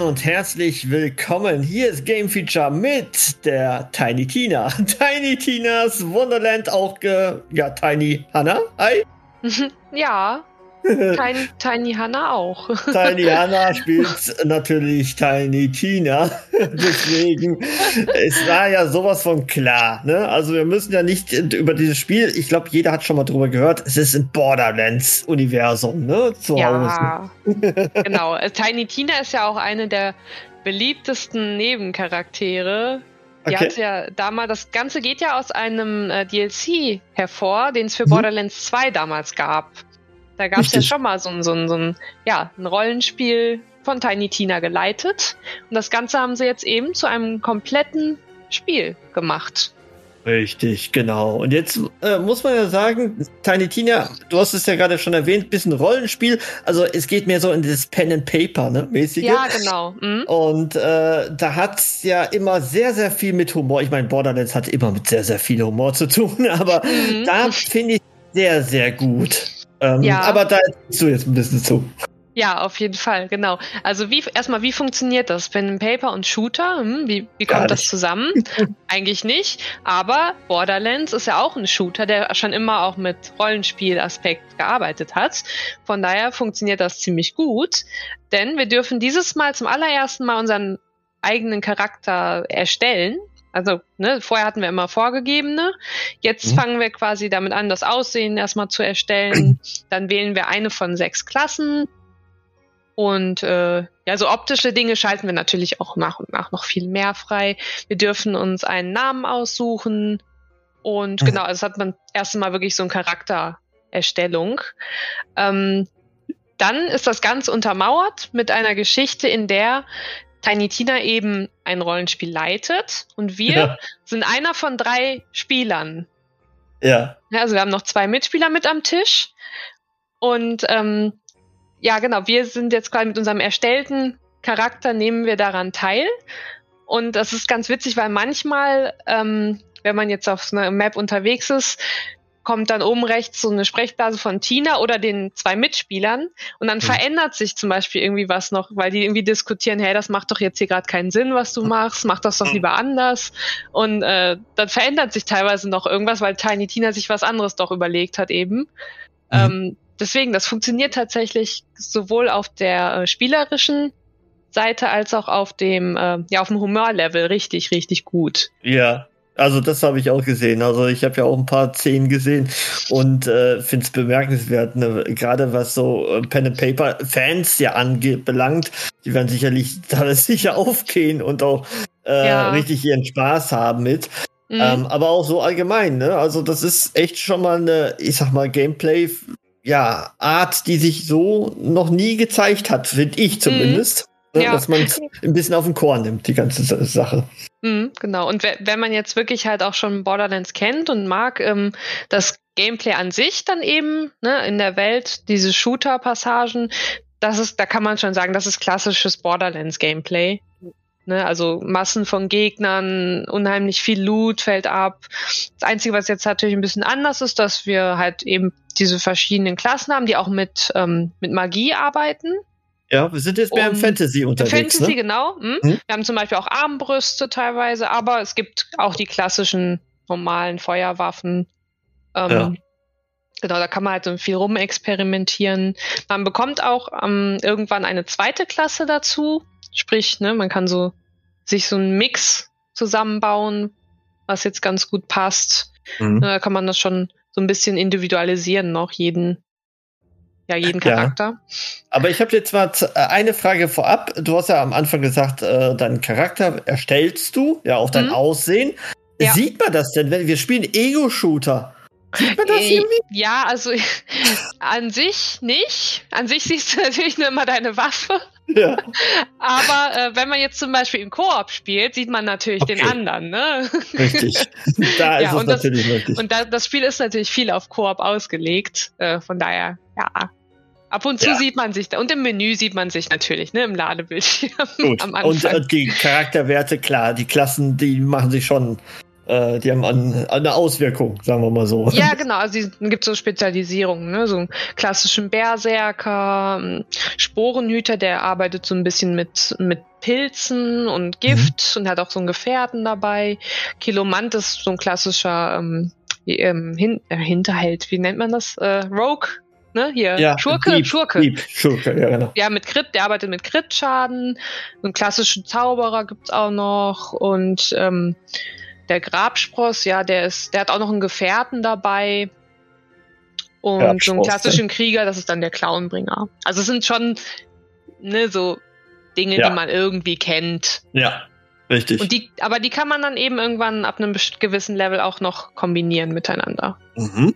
Draußen und herzlich willkommen. Hier ist Game Feature mit der Tiny Tina. Tiny Tinas Wonderland, auch ge ja, Tiny Hannah. Hi. Ja, Tiny, Tiny Hannah auch. Tiny Hannah spielt natürlich Tiny Tina. Deswegen, es war ja sowas von klar. Ne? Also wir müssen ja nicht über dieses Spiel, ich glaube, jeder hat schon mal drüber gehört, es ist ein Borderlands-Universum. Ne? Zu ja, genau. Tiny Tina ist ja auch eine der beliebtesten Nebencharaktere die okay. hat ja damals, das Ganze geht ja aus einem äh, DLC hervor, den es für mhm. Borderlands 2 damals gab. Da gab es ja schon mal so ein, so, ein, so ein, ja, ein Rollenspiel von Tiny Tina geleitet. Und das Ganze haben sie jetzt eben zu einem kompletten Spiel gemacht. Richtig, genau. Und jetzt äh, muss man ja sagen, Tiny Tina, du hast es ja gerade schon erwähnt, bisschen Rollenspiel. Also es geht mehr so in das Pen and Paper, ne, mäßige. Ja, genau. Mhm. Und äh, da hat ja immer sehr, sehr viel mit Humor. Ich meine, Borderlands hat immer mit sehr, sehr viel Humor zu tun, aber mhm. da finde ich sehr, sehr gut. Ähm, ja. Aber da bist du jetzt ein bisschen zu. Ja, auf jeden Fall, genau. Also wie erstmal, wie funktioniert das? Pen and Paper und Shooter, hm, wie, wie kommt das zusammen? Eigentlich nicht. Aber Borderlands ist ja auch ein Shooter, der schon immer auch mit Rollenspielaspekt gearbeitet hat. Von daher funktioniert das ziemlich gut. Denn wir dürfen dieses Mal zum allerersten Mal unseren eigenen Charakter erstellen. Also, ne, vorher hatten wir immer vorgegebene. Jetzt mhm. fangen wir quasi damit an, das Aussehen erstmal zu erstellen. Dann wählen wir eine von sechs Klassen. Und äh, ja, so optische Dinge schalten wir natürlich auch nach und nach noch viel mehr frei. Wir dürfen uns einen Namen aussuchen. Und mhm. genau, also hat man erst mal wirklich so eine Charaktererstellung. Ähm, dann ist das Ganze untermauert mit einer Geschichte, in der Tiny Tina eben ein Rollenspiel leitet und wir ja. sind einer von drei Spielern. Ja. ja. Also wir haben noch zwei Mitspieler mit am Tisch und ähm, ja, genau, wir sind jetzt quasi mit unserem erstellten Charakter nehmen wir daran teil und das ist ganz witzig, weil manchmal, ähm, wenn man jetzt auf einer Map unterwegs ist, kommt dann oben rechts so eine Sprechblase von Tina oder den zwei Mitspielern und dann mhm. verändert sich zum Beispiel irgendwie was noch, weil die irgendwie diskutieren, hey, das macht doch jetzt hier gerade keinen Sinn, was du machst, mach das doch hm. lieber anders und äh, dann verändert sich teilweise noch irgendwas, weil Tiny Tina sich was anderes doch überlegt hat eben. Mhm. Ähm, deswegen, das funktioniert tatsächlich sowohl auf der äh, spielerischen Seite als auch auf dem, äh, ja, auf dem Humorlevel richtig, richtig gut. Ja, also das habe ich auch gesehen. Also ich habe ja auch ein paar Szenen gesehen und äh, finde es bemerkenswert, ne? gerade was so äh, Pen and Paper Fans ja anbelangt. Die werden sicherlich da sicher aufgehen und auch äh, ja. richtig ihren Spaß haben mit. Mhm. Ähm, aber auch so allgemein, ne? Also das ist echt schon mal eine, ich sag mal, Gameplay, ja, Art, die sich so noch nie gezeigt hat, finde ich zumindest. Ne, ja. Dass man es ein bisschen auf den Chor nimmt, die ganze Sache. Mhm, genau. Und wenn man jetzt wirklich halt auch schon Borderlands kennt und mag, ähm, das Gameplay an sich dann eben ne, in der Welt, diese Shooter-Passagen, das ist, da kann man schon sagen, das ist klassisches Borderlands-Gameplay. Ne, also Massen von Gegnern, unheimlich viel Loot fällt ab. Das Einzige, was jetzt natürlich ein bisschen anders ist, dass wir halt eben diese verschiedenen Klassen haben, die auch mit, ähm, mit Magie arbeiten. Ja, wir sind jetzt mehr im Fantasy unterwegs. Fantasy, ne? genau. Hm? Hm? Wir haben zum Beispiel auch Armbrüste teilweise, aber es gibt auch die klassischen normalen Feuerwaffen. Ähm, ja. Genau, da kann man halt so viel rumexperimentieren. Man bekommt auch ähm, irgendwann eine zweite Klasse dazu. Sprich, ne, man kann so sich so einen Mix zusammenbauen, was jetzt ganz gut passt. Mhm. Da kann man das schon so ein bisschen individualisieren, noch jeden, ja, jeden Charakter. Ja. Aber ich habe jetzt mal äh, eine Frage vorab. Du hast ja am Anfang gesagt, äh, deinen Charakter erstellst du, ja, auch dein mhm. Aussehen. Ja. Sieht man das denn, wenn wir spielen Ego-Shooter? Sieht man das äh, irgendwie? Ja, also an sich nicht. An sich siehst du natürlich nur immer deine Waffe. Ja. Aber äh, wenn man jetzt zum Beispiel im Koop spielt, sieht man natürlich okay. den anderen, ne? Richtig. Da ist ja, es natürlich das, möglich. Und da, das Spiel ist natürlich viel auf Koop ausgelegt. Äh, von daher, ja. Ab und zu ja. sieht man sich da. Und im Menü sieht man sich natürlich, ne, im Ladebildschirm. Gut. Anfang. Und äh, die Charakterwerte, klar, die Klassen, die machen sich schon äh, die haben an, eine Auswirkung, sagen wir mal so. Ja, genau. Also es gibt so Spezialisierungen, ne? so einen klassischen Berserker, ähm, Sporenhüter, der arbeitet so ein bisschen mit, mit Pilzen und Gift mhm. und hat auch so einen Gefährten dabei. Kilomant ist so ein klassischer ähm, ähm, Hin äh, Hinterhalt, wie nennt man das? Äh, Rogue, ne? Hier, ja, Schurke, Dieb, Schurke. Dieb, Schurke, ja, genau. Ja, mit Crit, der arbeitet mit Crit-Schaden. Einen klassischen Zauberer gibt's auch noch und ähm, der Grabspross, ja, der ist, der hat auch noch einen Gefährten dabei. Und so einen klassischen Krieger, das ist dann der Clownbringer. Also es sind schon ne, so Dinge, ja. die man irgendwie kennt. Ja, richtig. Und die, aber die kann man dann eben irgendwann ab einem gewissen Level auch noch kombinieren miteinander. Mhm.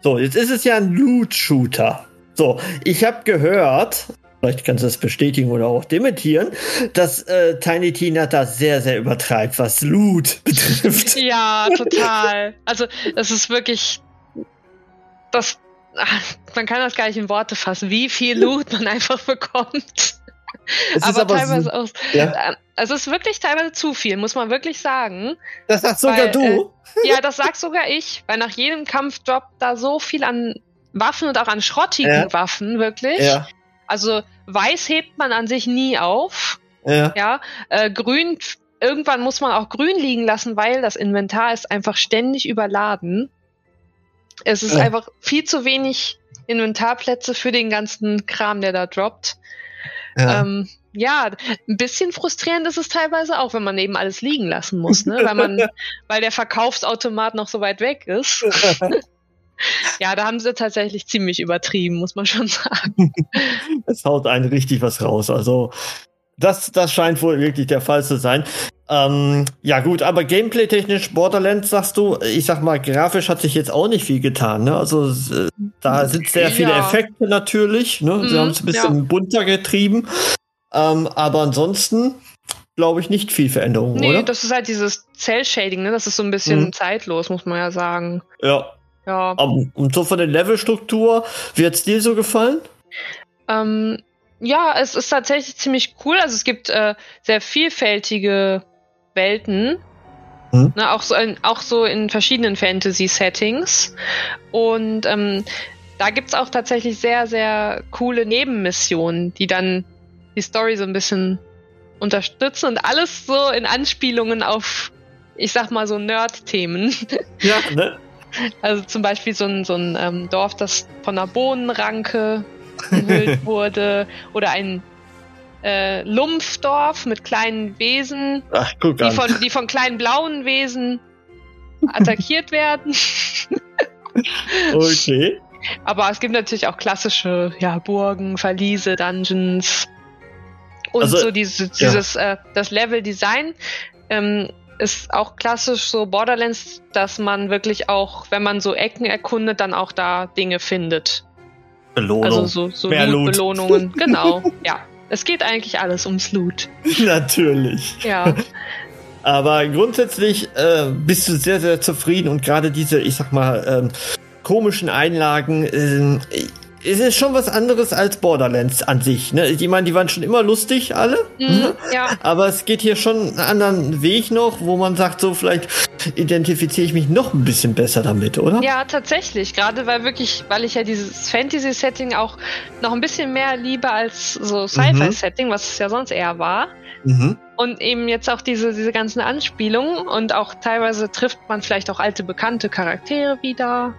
So, jetzt ist es ja ein Loot-Shooter. So, ich habe gehört, vielleicht kannst du das bestätigen oder auch dementieren, dass äh, Tiny Tina da sehr, sehr übertreibt, was Loot betrifft. Ja, total. Also, das ist wirklich, das, man kann das gar nicht in Worte fassen, wie viel Loot man einfach bekommt. Es aber, aber, teilweise auch. Ja? Also es ist wirklich teilweise zu viel, muss man wirklich sagen. Das sagst sogar weil, du. Äh, ja, das sag sogar ich, weil nach jedem Kampf droppt da so viel an Waffen und auch an schrottigen ja. Waffen, wirklich. Ja. Also weiß hebt man an sich nie auf. Ja. ja äh, grün, irgendwann muss man auch grün liegen lassen, weil das Inventar ist einfach ständig überladen. Es ist einfach viel zu wenig Inventarplätze für den ganzen Kram, der da droppt. Ja. Ähm, ja, ein bisschen frustrierend ist es teilweise auch, wenn man eben alles liegen lassen muss, ne? weil man, weil der Verkaufsautomat noch so weit weg ist. Ja, da haben sie tatsächlich ziemlich übertrieben, muss man schon sagen. es haut einen richtig was raus. Also, das, das scheint wohl wirklich der Fall zu sein. Ähm, ja, gut, aber gameplay-technisch Borderlands, sagst du, ich sag mal, grafisch hat sich jetzt auch nicht viel getan. Ne? Also, äh, da sind sehr viele ja. Effekte natürlich. Ne? Sie mhm, haben es ein bisschen ja. bunter getrieben. Ähm, aber ansonsten glaube ich, nicht viel Veränderung, nee, oder? das ist halt dieses Cell-Shading, ne? Das ist so ein bisschen mhm. zeitlos, muss man ja sagen. Ja, ja. Und so von der Levelstruktur, wie hat es dir so gefallen? Ähm, ja, es ist tatsächlich ziemlich cool. Also es gibt äh, sehr vielfältige Welten. Hm? Ne, auch, so in, auch so in verschiedenen Fantasy-Settings. Und ähm, da gibt es auch tatsächlich sehr, sehr coole Nebenmissionen, die dann die Story so ein bisschen unterstützen und alles so in Anspielungen auf, ich sag mal, so Nerd-Themen. Ja, ne? Also zum Beispiel so ein, so ein ähm, Dorf, das von einer Bohnenranke umhüllt wurde oder ein äh, Lumpfdorf mit kleinen Wesen, Ach, die, von, die von kleinen blauen Wesen attackiert werden. okay. Aber es gibt natürlich auch klassische ja, Burgen, Verliese, Dungeons. Und also, so diese, dieses, ja. äh, das Level-Design ähm, ist auch klassisch so Borderlands, dass man wirklich auch, wenn man so Ecken erkundet, dann auch da Dinge findet. Belohnung. Also so, so Mehr Loot, Belohnungen. genau. Ja. Es geht eigentlich alles ums Loot. Natürlich. Ja. Aber grundsätzlich äh, bist du sehr, sehr zufrieden und gerade diese, ich sag mal, ähm, komischen Einlagen, äh, es ist schon was anderes als Borderlands an sich. Ne? Ich meine, die waren schon immer lustig, alle. Mhm, ne? ja. Aber es geht hier schon einen anderen Weg noch, wo man sagt, so vielleicht identifiziere ich mich noch ein bisschen besser damit, oder? Ja, tatsächlich. Gerade weil wirklich, weil ich ja dieses Fantasy-Setting auch noch ein bisschen mehr liebe als so Sci-Fi-Setting, mhm. was es ja sonst eher war. Mhm. Und eben jetzt auch diese, diese ganzen Anspielungen und auch teilweise trifft man vielleicht auch alte bekannte Charaktere wieder.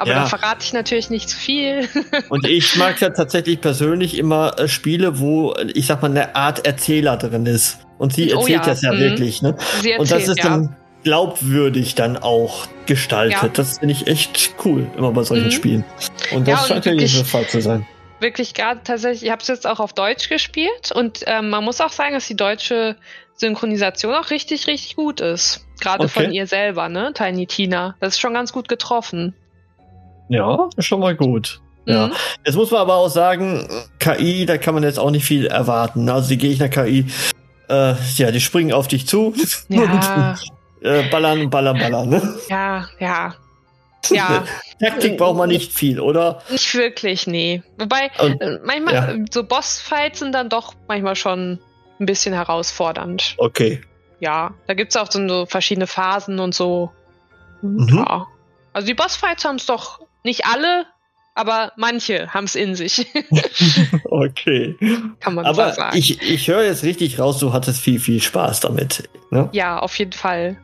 Aber ja. da verrate ich natürlich nicht zu viel. Und ich mag ja tatsächlich persönlich immer äh, Spiele, wo, ich sag mal, eine Art Erzähler drin ist. Und sie erzählt oh ja. das ja mhm. wirklich, ne? Sie erzählt, und das ist dann, glaubwürdig dann auch gestaltet. Ja. Das finde ich echt cool, immer bei solchen mhm. Spielen. Und das ja, scheint ja jedes Fall zu sein. Wirklich gerade tatsächlich, ich habe es jetzt auch auf Deutsch gespielt und ähm, man muss auch sagen, dass die deutsche Synchronisation auch richtig, richtig gut ist. Gerade okay. von ihr selber, ne? Tiny Tina. Das ist schon ganz gut getroffen. Ja, schon mal gut. Ja. Mhm. Jetzt muss man aber auch sagen, KI, da kann man jetzt auch nicht viel erwarten. Also die Gegner-KI, äh, ja, die springen auf dich zu. Ja. und, äh, ballern, ballern, ballern. Ne? Ja, ja. Ja. Taktik braucht man nicht viel, oder? Nicht wirklich, nee. Wobei, und, äh, manchmal, ja. so Bossfights sind dann doch manchmal schon ein bisschen herausfordernd. Okay. Ja, da gibt es auch so verschiedene Phasen und so. Mhm. Ja. Also die Bossfights haben es doch nicht alle, aber manche haben es in sich. okay. Kann man aber sagen. Ich, ich höre jetzt richtig raus, du hattest viel, viel Spaß damit. Ne? Ja, auf jeden Fall.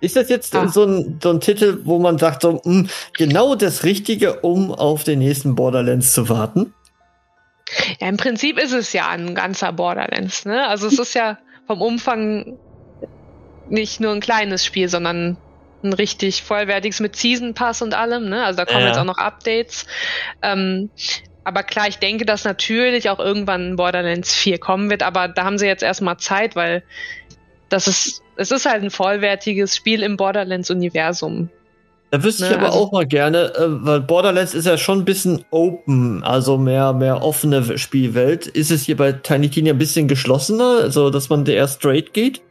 Ist das jetzt ah. so, ein, so ein Titel, wo man sagt, so, mh, hm, genau das Richtige, um auf den nächsten Borderlands zu warten? Ja, im Prinzip ist es ja ein ganzer Borderlands. Ne? Also es ist ja vom Umfang nicht nur ein kleines Spiel, sondern ein richtig vollwertiges mit Season Pass und allem. Ne? Also da kommen ja. jetzt auch noch Updates. Ähm, aber klar, ich denke, dass natürlich auch irgendwann Borderlands 4 kommen wird, aber da haben sie jetzt erstmal Zeit, weil das ist, es ist halt ein vollwertiges Spiel im Borderlands-Universum. Da wüsste ne, ich aber also, auch mal gerne, äh, weil Borderlands ist ja schon ein bisschen open, also mehr, mehr offene Spielwelt. Ist es hier bei Tiny Tina ein bisschen geschlossener, also dass man der straight geht?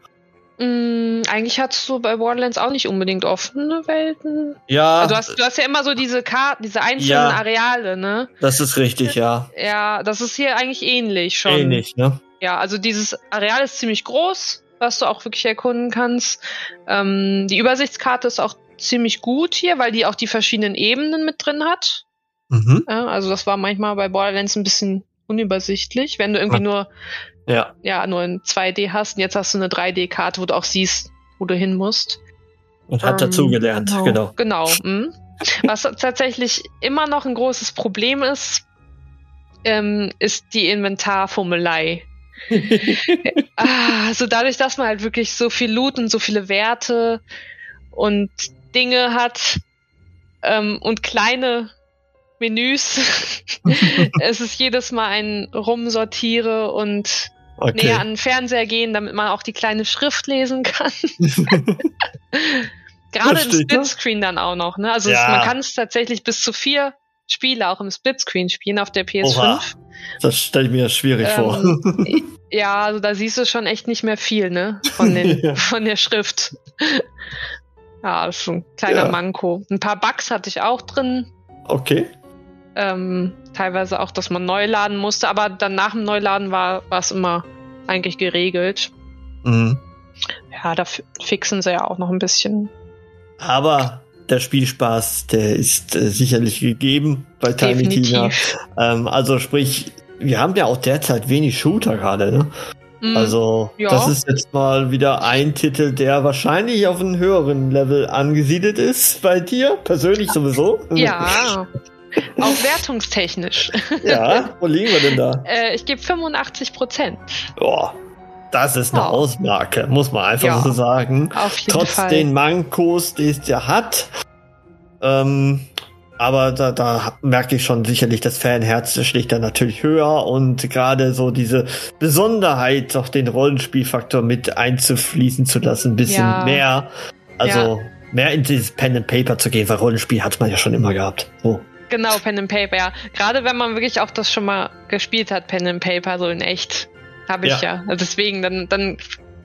Mm, eigentlich hast du bei Borderlands auch nicht unbedingt offene Welten. Ja. Also du, hast, du hast ja immer so diese Karten, diese einzelnen ja, Areale, ne? Das ist richtig, ja. Ja, das ist hier eigentlich ähnlich schon. Ähnlich, ne? Ja, also dieses Areal ist ziemlich groß, was du auch wirklich erkunden kannst. Ähm, die Übersichtskarte ist auch ziemlich gut hier, weil die auch die verschiedenen Ebenen mit drin hat. Mhm. Ja, also das war manchmal bei Borderlands ein bisschen unübersichtlich, wenn du irgendwie nur ja. ja nur in 2D hast und jetzt hast du eine 3D-Karte, wo du auch siehst, wo du hin musst. Und hat ähm, dazugelernt, genau. Genau. genau hm. Was tatsächlich immer noch ein großes Problem ist, ähm, ist die Inventarformelei. ah, also dadurch, dass man halt wirklich so viel Loot und so viele Werte und Dinge hat ähm, und kleine Menüs. es ist jedes Mal ein Rumsortiere und okay. näher an den Fernseher gehen, damit man auch die kleine Schrift lesen kann. Gerade im Splitscreen dann auch noch. Ne? Also ja. es, man kann es tatsächlich bis zu vier Spiele auch im Splitscreen spielen auf der PS5. Oha. Das stelle ich mir schwierig ähm, vor. ja, also da siehst du schon echt nicht mehr viel, ne? Von, den, ja. von der Schrift. Ja, das ist ein kleiner ja. Manko. Ein paar Bugs hatte ich auch drin. Okay. Ähm, teilweise auch, dass man neu laden musste, aber dann nach dem Neuladen war es immer eigentlich geregelt. Mhm. Ja, da fixen sie ja auch noch ein bisschen. Aber der Spielspaß, der ist äh, sicherlich gegeben bei Tiny Tina. Ähm, also sprich, wir haben ja auch derzeit wenig Shooter gerade, ne? Mhm. Also, ja. das ist jetzt mal wieder ein Titel, der wahrscheinlich auf einem höheren Level angesiedelt ist bei dir, persönlich sowieso. Ja. Auch wertungstechnisch. Ja, wo liegen wir denn da? Äh, ich gebe 85 Prozent. Boah, das ist eine oh. Ausmarke, muss man einfach ja, so sagen. Auf jeden Trotz Fall. den Mankos, die es ja hat. Ähm, aber da, da merke ich schon sicherlich, das Fanherz schlägt da natürlich höher und gerade so diese Besonderheit, auch den Rollenspielfaktor mit einzufließen zu lassen, ein bisschen ja. mehr. Also ja. mehr in dieses Pen and Paper zu gehen, weil Rollenspiel hat man ja schon immer gehabt. So. Genau, Pen and Paper, ja. Gerade wenn man wirklich auch das schon mal gespielt hat, Pen and Paper, so in echt. Habe ich ja. ja. Also deswegen, dann, dann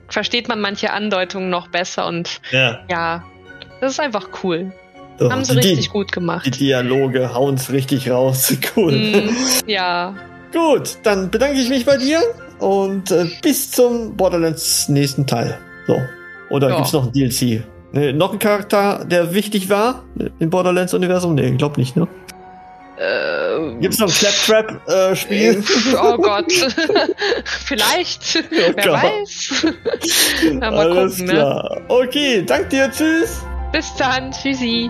versteht man manche Andeutungen noch besser und ja, ja das ist einfach cool. Oh, Haben sie die, richtig gut gemacht. Die Dialoge hauen es richtig raus. Cool. Mm, ja. gut, dann bedanke ich mich bei dir und äh, bis zum Borderlands nächsten Teil. So. Oder ja. es noch ein DLC? Ne, noch ein Charakter, der wichtig war im Borderlands-Universum? Nee, glaub nicht, ne? Äh, es noch ein Claptrap-Spiel? Äh, oh Gott. Vielleicht. Oh Wer Gott. weiß. Mal Alles gucken, ne? klar. Ne? Okay, danke dir. Tschüss. Bis dann. Tschüssi.